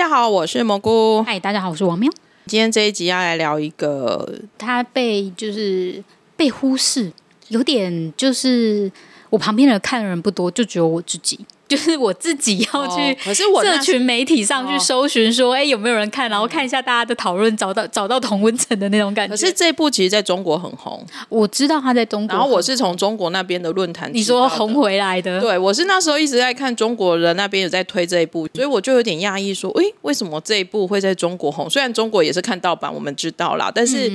家好，我是蘑菇。嗨，大家好，我是王喵。今天这一集要来聊一个，他被就是被忽视，有点就是我旁边的看的人不多，就只有我自己。就是我自己要去，社群媒体上去搜寻说，哎、哦，有没有人看？然后看一下大家的讨论，找到找到同温层的那种感觉。可是这部其实在中国很红，我知道他在中国。然后我是从中国那边的论坛，你说红回来的？对，我是那时候一直在看中国人那边有在推这一部，所以我就有点讶异，说，哎，为什么这一部会在中国红？虽然中国也是看盗版，我们知道啦，但是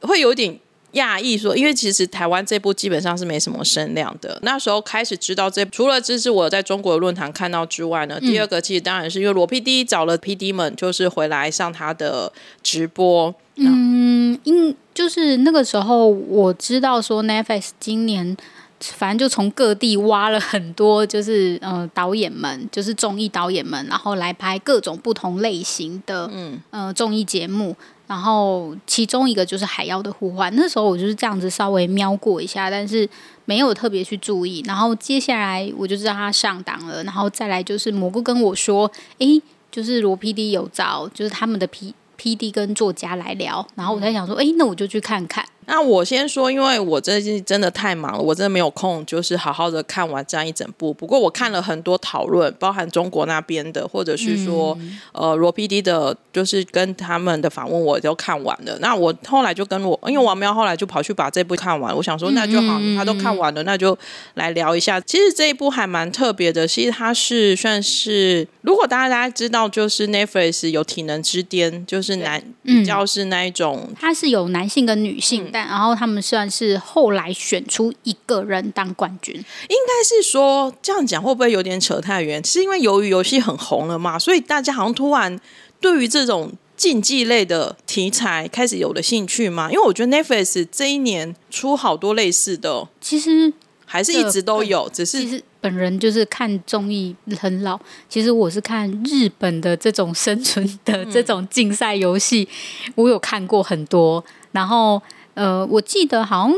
会有点。讶异说，因为其实台湾这部基本上是没什么声量的。那时候开始知道这，除了这是我在中国的论坛看到之外呢，嗯、第二个其实当然是因为罗 PD 找了 PD 们，就是回来上他的直播。嗯，因就是那个时候我知道说 Netflix 今年反正就从各地挖了很多，就是呃导演们，就是综艺导演们，然后来拍各种不同类型的嗯呃综艺节目。然后其中一个就是《海妖的呼唤》，那时候我就是这样子稍微瞄过一下，但是没有特别去注意。然后接下来我就知道他上档了，然后再来就是蘑菇跟我说：“诶，就是罗 PD 有找，就是他们的 P PD 跟作家来聊。”然后我才想说：“诶，那我就去看看。”那我先说，因为我最近真的太忙了，我真的没有空，就是好好的看完这样一整部。不过我看了很多讨论，包含中国那边的，或者是说，嗯、呃，罗 PD 的，就是跟他们的访问，我都看完了。那我后来就跟我，因为王喵后来就跑去把这部看完，我想说那就好，嗯、他都看完了，那就来聊一下。其实这一部还蛮特别的，其实它是算是，如果大家大家知道，就是 Netflix 有体能之巅，就是男比较是那一种，它是有男性跟女性。嗯但然后他们算是后来选出一个人当冠军，应该是说这样讲会不会有点扯太远？是因为由于游戏很红了嘛，所以大家好像突然对于这种竞技类的题材开始有了兴趣嘛？因为我觉得 Netflix 这一年出好多类似的，其实还是一直都有，只是其实本人就是看综艺很老。其实我是看日本的这种生存的这种竞赛游戏，嗯、我有看过很多，然后。呃，我记得好像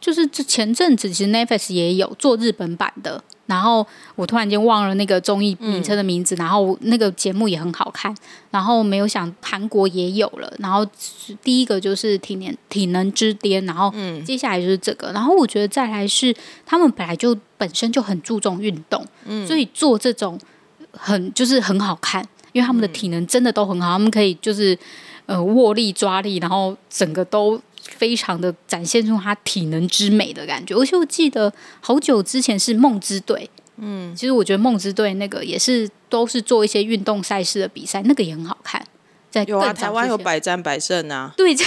就是这前阵子，其实 Netflix 也有做日本版的，然后我突然间忘了那个综艺名称的名字，嗯、然后那个节目也很好看，然后没有想韩国也有了，然后第一个就是体能体能之巅，然后接下来就是这个，然后我觉得再来是他们本来就本身就很注重运动，嗯、所以做这种很就是很好看，因为他们的体能真的都很好，他们可以就是呃握力抓力，然后整个都。非常的展现出他体能之美的感觉，而且我记得好久之前是梦之队，嗯，其实我觉得梦之队那个也是都是做一些运动赛事的比赛，那个也很好看。在有啊，台湾有百战百胜啊，对。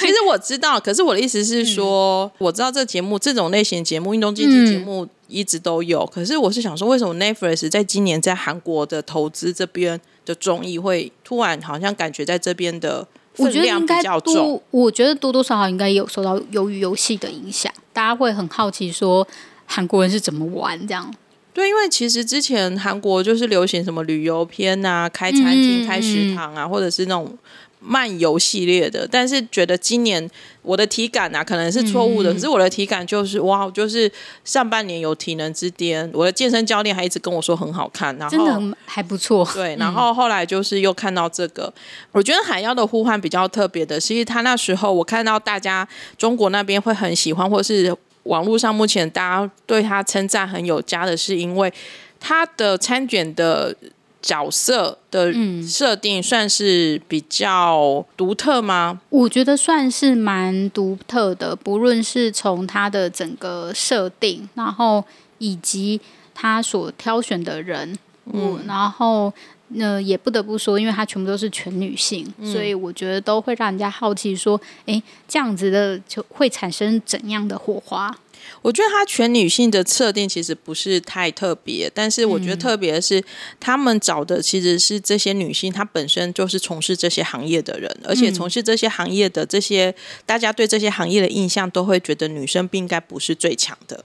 其实我知道，可是我的意思是说，嗯、我知道这节目这种类型节目，运动竞技节目一直都有，嗯、可是我是想说，为什么 Netflix 在今年在韩国的投资这边的综艺会突然好像感觉在这边的。我觉得应该多，我觉得多多少少应该有受到鱿鱼游戏的影响，大家会很好奇说韩国人是怎么玩这样。对，因为其实之前韩国就是流行什么旅游片啊，开餐厅、开食堂啊，或者是那种。漫游系列的，但是觉得今年我的体感啊，可能是错误的。嗯、可是我的体感就是哇，就是上半年有体能之巅，我的健身教练还一直跟我说很好看，然后真的还不错。对，然后后来就是又看到这个，嗯、我觉得《海妖的呼唤》比较特别的，其实他那时候我看到大家中国那边会很喜欢，或是网络上目前大家对他称赞很有加的，是因为他的参卷的。角色的设定算是比较独特吗？我觉得算是蛮独特的，不论是从他的整个设定，然后以及他所挑选的人物，嗯、然后呢，也不得不说，因为他全部都是全女性，嗯、所以我觉得都会让人家好奇说，哎，这样子的就会产生怎样的火花？我觉得他全女性的设定其实不是太特别，但是我觉得特别的是，他们找的其实是这些女性，她本身就是从事这些行业的人，而且从事这些行业的这些，大家对这些行业的印象都会觉得女生不应该不是最强的，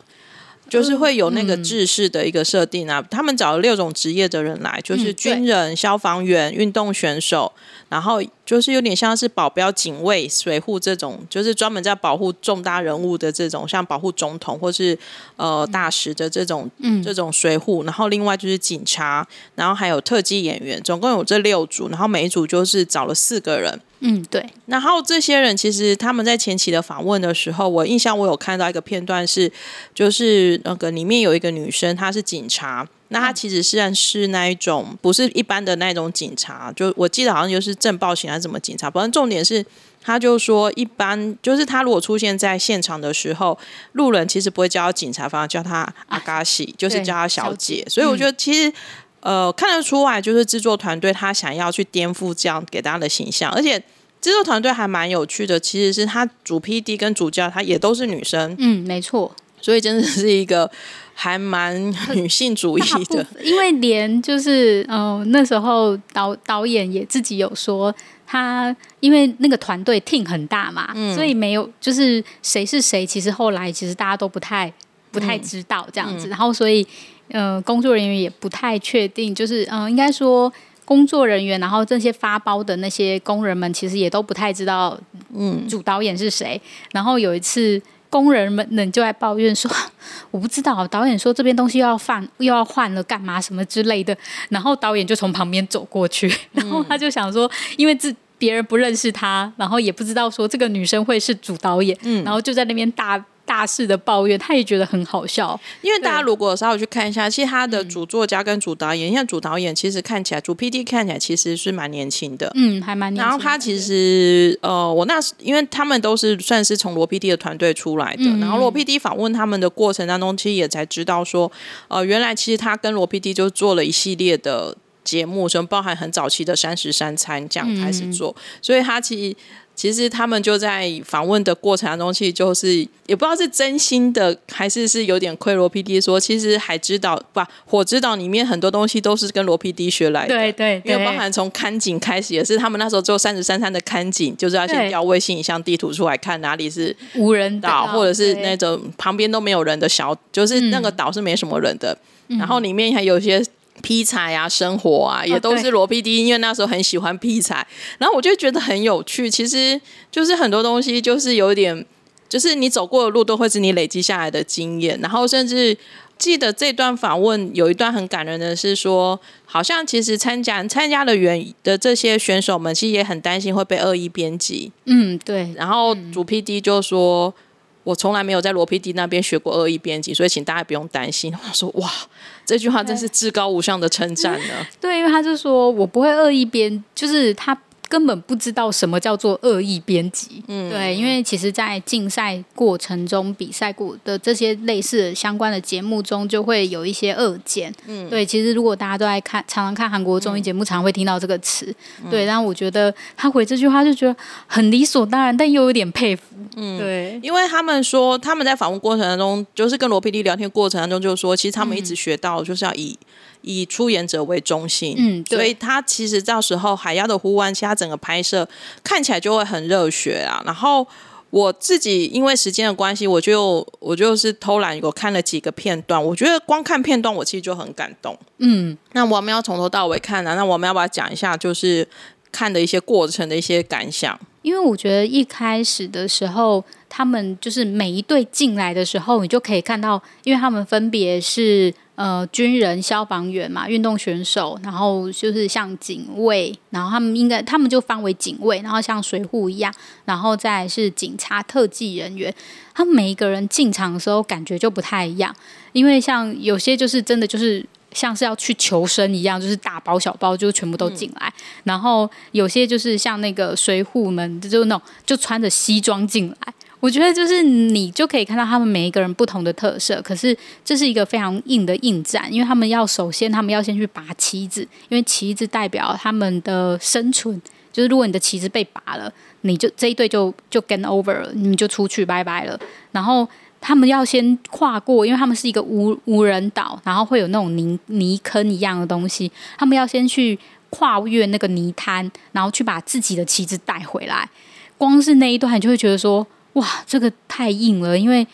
就是会有那个制式的一个设定啊。他们找了六种职业的人来，就是军人、消防员、运动选手，然后就是有点像是保镖、警卫、水护这种，就是专门在保护重大人物的这种，像保护总统或是呃大使的这种，嗯，这种水护。然后另外就是警察，然后还有特技演员，总共有这六组。然后每一组就是找了四个人。嗯，对。然后这些人其实他们在前期的访问的时候，我印象我有看到一个片段是，就是那个里面有一个女生，她是警察。那他其实虽然是那一种不是一般的那种警察，就我记得好像就是正报型还是什么警察。反正重点是，他就说一般就是他如果出现在现场的时候，路人其实不会叫他警察，反而叫他阿嘎西，啊、就是叫他小姐。小姐，所以我觉得其实。呃，看得出来，就是制作团队他想要去颠覆这样给大家的形象，而且制作团队还蛮有趣的，其实是他主 PD 跟主教他也都是女生，嗯，没错，所以真的是一个还蛮女性主义的，因为连就是嗯、呃、那时候导导演也自己有说，他因为那个团队 team 很大嘛，嗯、所以没有就是谁是谁，其实后来其实大家都不太不太知道这样子，嗯、然后所以。呃，工作人员也不太确定，就是嗯、呃，应该说工作人员，然后这些发包的那些工人们，其实也都不太知道，嗯，主导演是谁。嗯、然后有一次，工人们就在抱怨说：“ 我不知道，导演说这边东西又要放，又要换了，干嘛什么之类的。”然后导演就从旁边走过去，然后他就想说，因为这别人不认识他，然后也不知道说这个女生会是主导演，嗯，然后就在那边大。大肆的抱怨，他也觉得很好笑。因为大家如果稍微去看一下，其实他的主作家跟主导演，像、嗯、主导演其实看起来，主 PD 看起来其实是蛮年轻的，嗯，还蛮年轻。然后他其实呃，我那时因为他们都是算是从罗 PD 的团队出来的，嗯、然后罗 PD 访问他们的过程当中，其实也才知道说，呃，原来其实他跟罗 PD 就做了一系列的节目，什么包含很早期的三食三餐这样开始做，嗯、所以他其实。其实他们就在访问的过程当中，其实就是也不知道是真心的，还是是有点亏罗 PD 说，其实海之岛不火之岛里面很多东西都是跟罗 PD 学来的。对对，对，因为包含从看景开始，也是他们那时候做三十三餐的看景，就是要先调卫星影像地图出来看哪里是无人岛，或者是那种旁边都没有人的小，就是那个岛是没什么人的，嗯、然后里面还有一些。劈柴啊，生活啊，也都是罗 PD，因为那时候很喜欢劈柴，然后我就觉得很有趣。其实就是很多东西，就是有点，就是你走过的路都会是你累积下来的经验。然后甚至记得这段访问有一段很感人的是说，好像其实参加参加的员的这些选手们，其实也很担心会被恶意编辑。嗯，对。然后主 PD 就说。我从来没有在罗 PD 那边学过恶意编辑，所以请大家不用担心。我说哇，这句话真是至高无上的称赞呢。对，因为他就说我不会恶意编，就是他。根本不知道什么叫做恶意编辑，嗯，对，因为其实，在竞赛过程中、比赛过的这些类似的相关的节目中，就会有一些恶剪，嗯，对。其实，如果大家都爱看，常常看韩国综艺节目，常会听到这个词，嗯、对。然后我觉得他回这句话就觉得很理所当然，但又有点佩服，嗯，对。因为他们说他们在访问过程当中，就是跟罗 PD 聊天过程当中，就是说，其实他们一直学到就是要以。以出演者为中心，嗯，所以他其实到时候海妖的呼唤，其他整个拍摄看起来就会很热血啊。然后我自己因为时间的关系，我就我就是偷懒，我看了几个片段，我觉得光看片段我其实就很感动，嗯。那我们要从头到尾看啊，那我们要不要讲一下，就是看的一些过程的一些感想？因为我觉得一开始的时候，他们就是每一队进来的时候，你就可以看到，因为他们分别是。呃，军人、消防员嘛，运动选手，然后就是像警卫，然后他们应该他们就分为警卫，然后像水户一样，然后再是警察、特技人员。他们每一个人进场的时候感觉就不太一样，因为像有些就是真的就是像是要去求生一样，就是大包小包就全部都进来，嗯、然后有些就是像那个水户们，就那种就穿着西装进来。我觉得就是你就可以看到他们每一个人不同的特色，可是这是一个非常硬的硬战，因为他们要首先他们要先去拔旗子，因为旗子代表他们的生存，就是如果你的旗子被拔了，你就这一队就就 game over 了，你就出去拜拜了。然后他们要先跨过，因为他们是一个无无人岛，然后会有那种泥泥坑一样的东西，他们要先去跨越那个泥滩，然后去把自己的旗子带回来。光是那一段，你就会觉得说。哇，这个太硬了，因为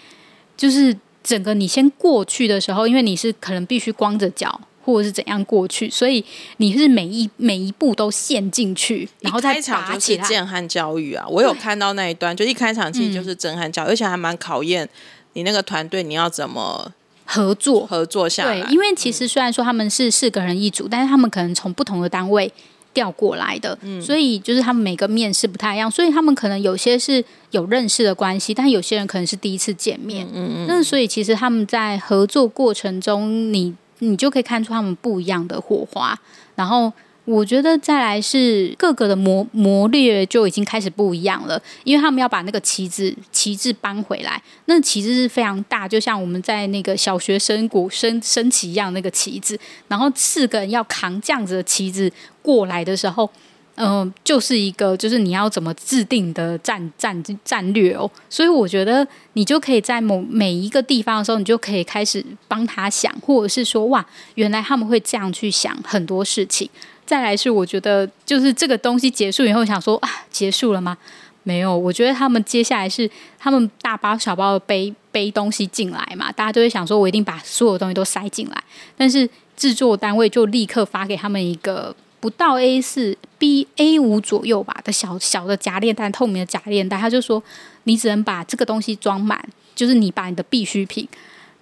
就是整个你先过去的时候，因为你是可能必须光着脚或者是怎样过去，所以你是每一每一步都陷进去，然后再一开场就是震撼教育啊！我有看到那一段，就一开场其实就是震撼教育，嗯、而且还蛮考验你那个团队你要怎么合作合作下来。对，因为其实虽然说他们是四个人一组，嗯、但是他们可能从不同的单位调过来的，嗯、所以就是他们每个面试不太一样，所以他们可能有些是有认识的关系，但有些人可能是第一次见面。嗯嗯，那所以其实他们在合作过程中，你。你就可以看出他们不一样的火花，然后我觉得再来是各个的磨磨略就已经开始不一样了，因为他们要把那个旗帜旗帜搬回来，那旗帜是非常大，就像我们在那个小学生国升升旗一样那个旗帜，然后四个人要扛这样子的旗帜过来的时候。嗯、就是一个，就是你要怎么制定的战战战略哦，所以我觉得你就可以在某每一个地方的时候，你就可以开始帮他想，或者是说，哇，原来他们会这样去想很多事情。再来是，我觉得就是这个东西结束以后，想说啊，结束了吗？没有，我觉得他们接下来是他们大包小包的背背东西进来嘛，大家都会想说，我一定把所有东西都塞进来，但是制作单位就立刻发给他们一个。不到 A 四 B A 五左右吧的小小的夹链袋，透明的夹链袋，他就说你只能把这个东西装满，就是你把你的必需品。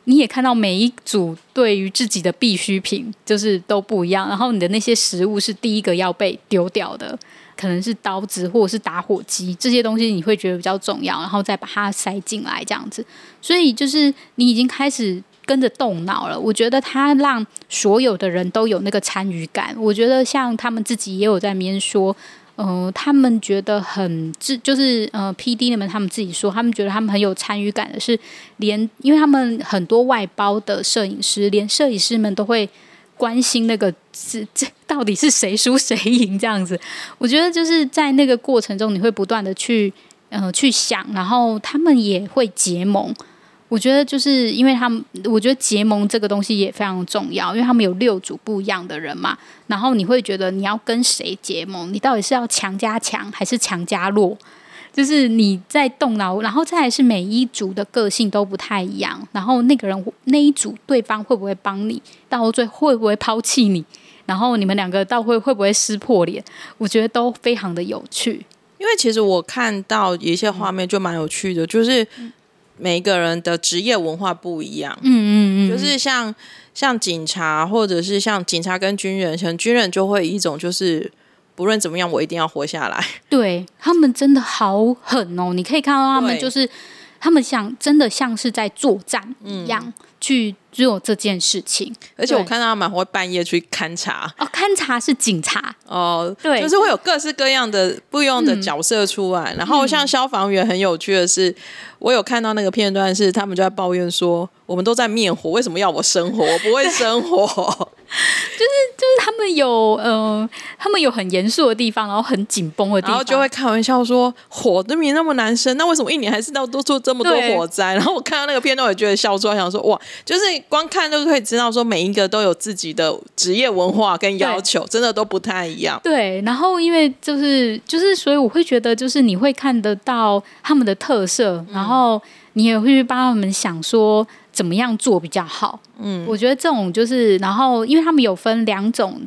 你也看到每一组对于自己的必需品就是都不一样，然后你的那些食物是第一个要被丢掉的，可能是刀子或者是打火机这些东西，你会觉得比较重要，然后再把它塞进来这样子。所以就是你已经开始。跟着动脑了，我觉得他让所有的人都有那个参与感。我觉得像他们自己也有在那边说，呃，他们觉得很自，就是呃，PD 那们他们自己说，他们觉得他们很有参与感的是，连因为他们很多外包的摄影师，连摄影师们都会关心那个是 这到底是谁输谁赢这样子。我觉得就是在那个过程中，你会不断的去呃去想，然后他们也会结盟。我觉得就是因为他们，我觉得结盟这个东西也非常重要，因为他们有六组不一样的人嘛。然后你会觉得你要跟谁结盟？你到底是要强加强还是强加弱？就是你在动脑，然后再来是每一组的个性都不太一样。然后那个人那一组对方会不会帮你？到最后会不会抛弃你？然后你们两个到会会不会撕破脸？我觉得都非常的有趣。因为其实我看到一些画面就蛮有趣的，就是。每一个人的职业文化不一样，嗯嗯嗯，就是像像警察，或者是像警察跟军人，像军人就会一种就是不论怎么样，我一定要活下来。对，他们真的好狠哦！你可以看到他们就是对他们像真的像是在作战一样。嗯去做这件事情，而且我看到他们会半夜去勘察哦，勘察是警察哦，对，就是会有各式各样的不一样的角色出来。嗯、然后像消防员很有趣的是，嗯、我有看到那个片段是他们就在抱怨说，我们都在灭火，为什么要我生火？我 不会生火。就是他们有呃，他们有很严肃的地方，然后很紧绷的地方，然后就会开玩笑说火都没那么难生，那为什么一年还是要多出这么多火灾？然后我看到那个片段，我也觉得笑出来，想说哇，就是光看就可以知道说每一个都有自己的职业文化跟要求，真的都不太一样。对，然后因为就是就是，所以我会觉得就是你会看得到他们的特色，然后你也会去帮他们想说。怎么样做比较好？嗯，我觉得这种就是，然后因为他们有分两种，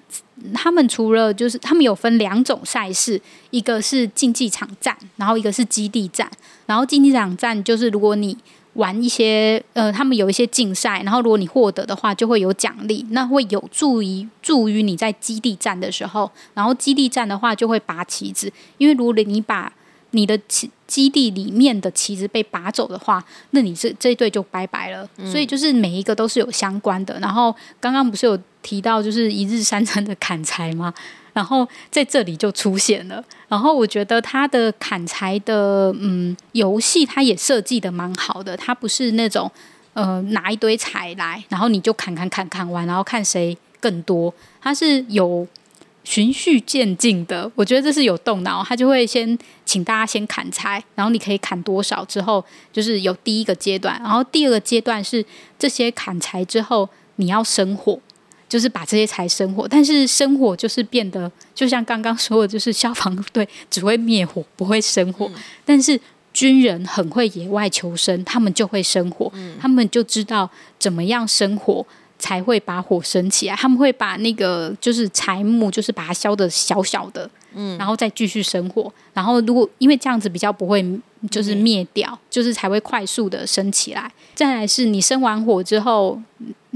他们除了就是他们有分两种赛事，一个是竞技场战，然后一个是基地战。然后竞技场战就是如果你玩一些呃，他们有一些竞赛，然后如果你获得的话，就会有奖励，那会有助于助于你在基地战的时候。然后基地战的话就会拔旗子，因为如果你把你的旗基地里面的旗子被拔走的话，那你这这一队就拜拜了。嗯、所以就是每一个都是有相关的。然后刚刚不是有提到就是一日三餐的砍柴吗？然后在这里就出现了。然后我觉得他的砍柴的嗯游戏，他也设计的蛮好的。他不是那种呃拿一堆柴来，然后你就砍砍砍砍完，然后看谁更多。他是有。循序渐进的，我觉得这是有动脑，他就会先请大家先砍柴，然后你可以砍多少之后，就是有第一个阶段，然后第二个阶段是这些砍柴之后你要生火，就是把这些柴生火，但是生火就是变得就像刚刚说的，就是消防队只会灭火不会生火，嗯、但是军人很会野外求生，他们就会生火，嗯、他们就知道怎么样生火。才会把火升起来。他们会把那个就是柴木，就是把它削的小小的，嗯，然后再继续生火。然后如果因为这样子比较不会就是灭掉，嗯、就是才会快速的升起来。再来是你生完火之后，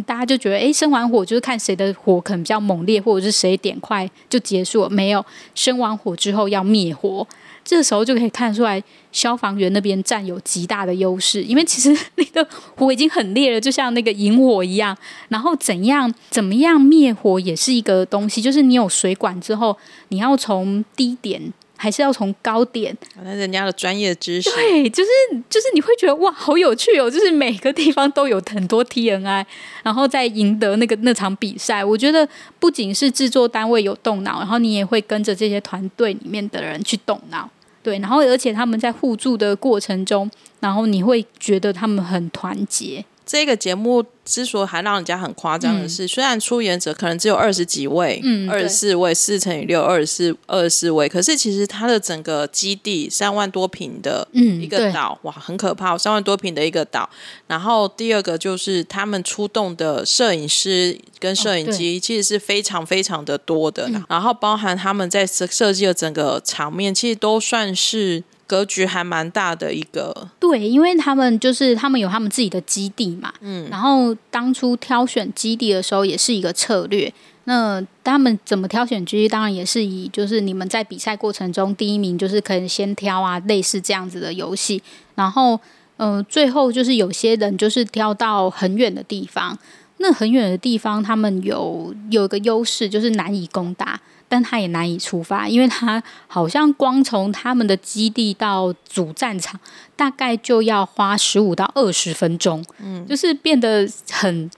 大家就觉得哎，生完火就是看谁的火可能比较猛烈，或者是谁点快就结束了。没有，生完火之后要灭火。这时候就可以看出来，消防员那边占有极大的优势，因为其实 那个火已经很烈了，就像那个引火一样。然后怎样怎么样灭火也是一个东西，就是你有水管之后，你要从低点还是要从高点？那人家的专业知识，对，就是就是你会觉得哇，好有趣哦！就是每个地方都有很多 TNI，然后再赢得那个那场比赛。我觉得不仅是制作单位有动脑，然后你也会跟着这些团队里面的人去动脑。对，然后而且他们在互助的过程中，然后你会觉得他们很团结。这个节目之所以还让人家很夸张的是，嗯、虽然出演者可能只有二十几位，嗯，二十四位，四乘以六，二十四，二十四位，可是其实它的整个基地三万多平的一个岛，嗯、哇，很可怕，三万多平的一个岛。然后第二个就是他们出动的摄影师跟摄影机，其实是非常非常的多的。哦、然后包含他们在设设计的整个场面，其实都算是。格局还蛮大的一个，对，因为他们就是他们有他们自己的基地嘛，嗯，然后当初挑选基地的时候也是一个策略。那他们怎么挑选基地？当然也是以就是你们在比赛过程中第一名就是可以先挑啊，类似这样子的游戏。然后，嗯、呃，最后就是有些人就是挑到很远的地方，那很远的地方他们有有一个优势就是难以攻打。但他也难以出发，因为他好像光从他们的基地到主战场，大概就要花十五到二十分钟，嗯，就是变得很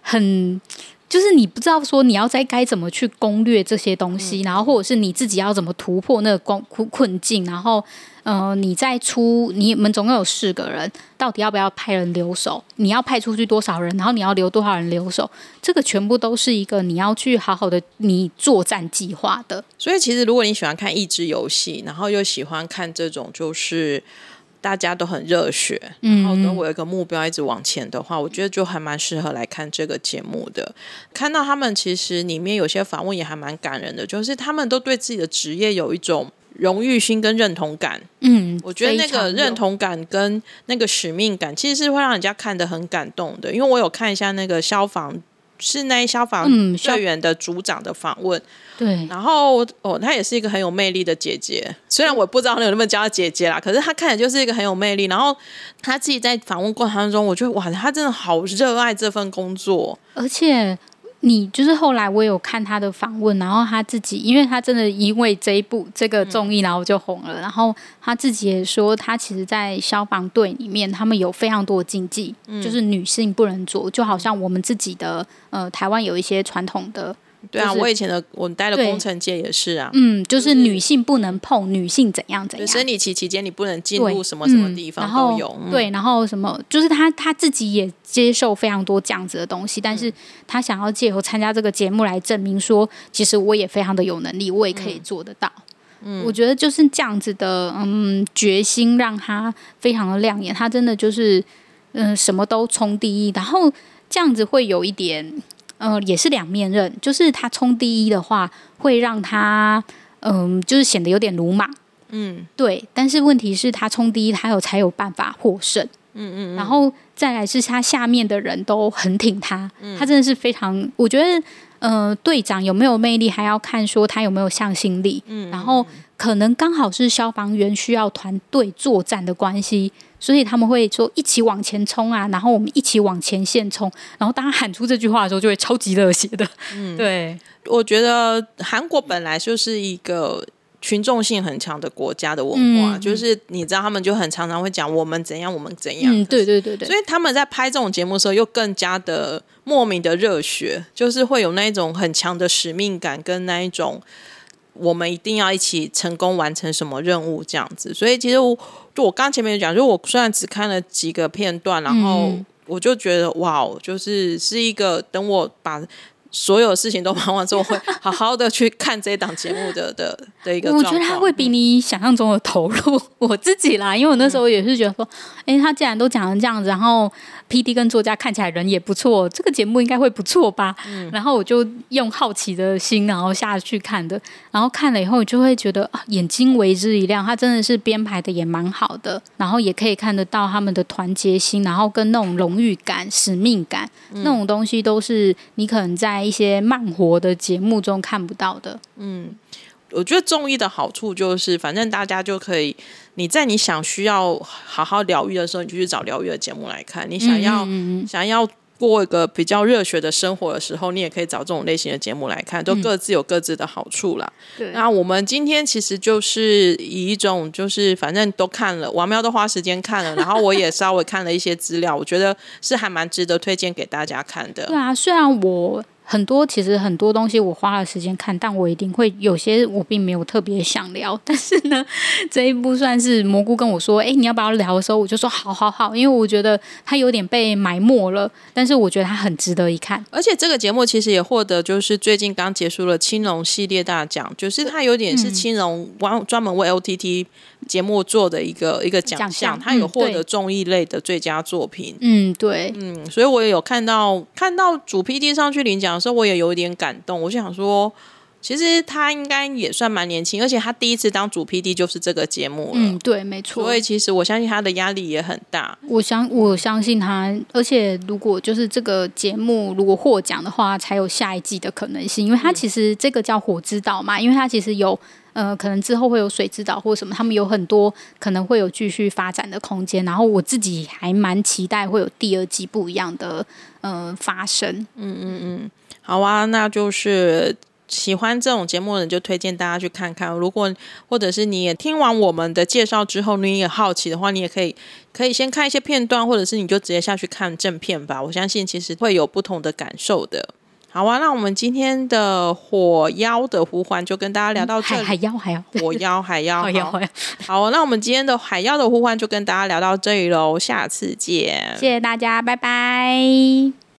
很。就是你不知道说你要在该怎么去攻略这些东西，嗯、然后或者是你自己要怎么突破那个困困困境，然后呃，你再出你们总共有四个人，到底要不要派人留守？你要派出去多少人？然后你要留多少人留守？这个全部都是一个你要去好好的你作战计划的。所以其实如果你喜欢看益智游戏，然后又喜欢看这种就是。大家都很热血，然后等我有一个目标一直往前的话，嗯、我觉得就还蛮适合来看这个节目的。看到他们其实里面有些访问也还蛮感人的，就是他们都对自己的职业有一种荣誉心跟认同感。嗯，我觉得那个认同感跟那个使命感，其实是会让人家看得很感动的。因为我有看一下那个消防。是那消防队员的组长的访问，对，然后哦，她也是一个很有魅力的姐姐，虽然我不知道你有没有叫她姐姐啦，可是她看起来就是一个很有魅力。然后她自己在访问过程当中，我觉得哇，她真的好热爱这份工作，而且。你就是后来我有看他的访问，然后他自己，因为他真的因为这一部这个综艺，然后就红了。嗯、然后他自己也说，他其实，在消防队里面，他们有非常多的禁忌，嗯、就是女性不能做，就好像我们自己的呃，台湾有一些传统的。对啊，就是、我以前的我待的工程界也是啊，嗯，就是女性不能碰，女性怎样怎样，生理期期间你不能进入什么什么地方都有，嗯、对，然后什么，就是他他自己也接受非常多这样子的东西，但是他想要借由参加这个节目来证明说，其实我也非常的有能力，我也可以做得到。嗯，我觉得就是这样子的，嗯，决心让他非常的亮眼，他真的就是嗯什么都冲第一，然后这样子会有一点。呃，也是两面刃，就是他冲第一的话，会让他嗯、呃，就是显得有点鲁莽，嗯，对。但是问题是，他冲第一，他有才有办法获胜，嗯嗯。然后再来是他下面的人都很挺他，嗯、他真的是非常，我觉得，呃，队长有没有魅力，还要看说他有没有向心力，嗯。然后可能刚好是消防员需要团队作战的关系。所以他们会说一起往前冲啊，然后我们一起往前线冲。然后当他喊出这句话的时候，就会超级热血的。嗯，对，我觉得韩国本来就是一个群众性很强的国家的文化，嗯、就是你知道他们就很常常会讲我们怎样，我们怎样。嗯，对对对对。所以他们在拍这种节目的时候，又更加的莫名的热血，就是会有那一种很强的使命感，跟那一种。我们一定要一起成功完成什么任务这样子，所以其实我就我刚前面讲，就我虽然只看了几个片段，然后我就觉得哇，就是是一个等我把所有事情都忙完之后，会好好的去看这一档节目的的的一个。我觉得他会比你想象中的投入。我自己啦，因为我那时候也是觉得说，哎、嗯，他既然都讲成这样子，然后 PD 跟作家看起来人也不错，这个节目应该会不错吧？嗯，然后我就用好奇的心，然后下去看的，然后看了以后，就会觉得啊，眼睛为之一亮。他真的是编排的也蛮好的，然后也可以看得到他们的团结心，然后跟那种荣誉感、使命感、嗯、那种东西，都是你可能在。一些慢活的节目中看不到的，嗯，我觉得中医的好处就是，反正大家就可以，你在你想需要好好疗愈的时候，你就去找疗愈的节目来看；你想要嗯嗯想要过一个比较热血的生活的时候，你也可以找这种类型的节目来看，都各自有各自的好处啦。那我们今天其实就是以一种，就是反正都看了，王喵都花时间看了，然后我也稍微看了一些资料，我觉得是还蛮值得推荐给大家看的。对啊，虽然我。很多其实很多东西我花了时间看，但我一定会有些我并没有特别想聊。但是呢，这一部算是蘑菇跟我说：“哎，你要不要聊？”的时候，我就说：“好好好。”因为我觉得它有点被埋没了，但是我觉得它很值得一看。而且这个节目其实也获得就是最近刚结束了青龙系列大奖，就是它有点是青龙专专门为 OTT 节目做的一个一个奖项，它有获得综艺类的最佳作品。嗯，对，嗯，所以我也有看到看到主 PD 上去领奖。所以我也有一点感动，我就想说，其实他应该也算蛮年轻，而且他第一次当主 PD 就是这个节目了。嗯，对，没错。所以其实我相信他的压力也很大。我相我相信他，而且如果就是这个节目如果获奖的话，才有下一季的可能性，因为他其实这个叫火之岛嘛，因为他其实有呃，可能之后会有水之岛或什么，他们有很多可能会有继续发展的空间。然后我自己还蛮期待会有第二季不一样的呃发生。嗯嗯嗯。好啊，那就是喜欢这种节目的人就推荐大家去看看。如果或者是你也听完我们的介绍之后，你也好奇的话，你也可以可以先看一些片段，或者是你就直接下去看正片吧。我相信其实会有不同的感受的。好啊，那我们今天的火妖的呼唤就跟大家聊到这里。海海妖海妖，火妖海妖，海妖海妖。好，那我们今天的海妖的呼唤就跟大家聊到这里喽，下次见，谢谢大家，拜拜。